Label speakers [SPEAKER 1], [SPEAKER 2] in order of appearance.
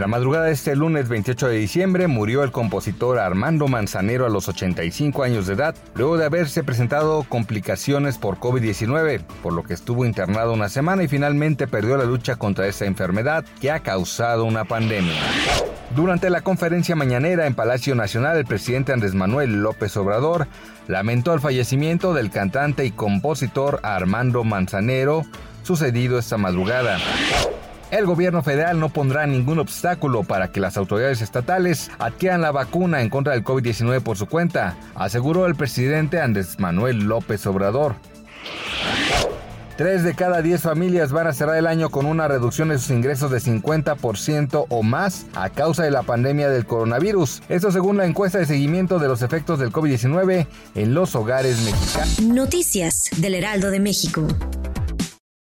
[SPEAKER 1] La madrugada de este lunes 28 de diciembre murió el compositor Armando Manzanero a los 85 años de edad, luego de haberse presentado complicaciones por COVID-19, por lo que estuvo internado una semana y finalmente perdió la lucha contra esta enfermedad que ha causado una pandemia. Durante la conferencia mañanera en Palacio Nacional, el presidente Andrés Manuel López Obrador lamentó el fallecimiento del cantante y compositor Armando Manzanero, sucedido esta madrugada. El gobierno federal no pondrá ningún obstáculo para que las autoridades estatales adquieran la vacuna en contra del COVID-19 por su cuenta, aseguró el presidente Andrés Manuel López Obrador. Tres de cada diez familias van a cerrar el año con una reducción de sus ingresos de 50% o más a causa de la pandemia del coronavirus. Esto según la encuesta de seguimiento de los efectos del COVID-19 en los hogares mexicanos.
[SPEAKER 2] Noticias del Heraldo de México.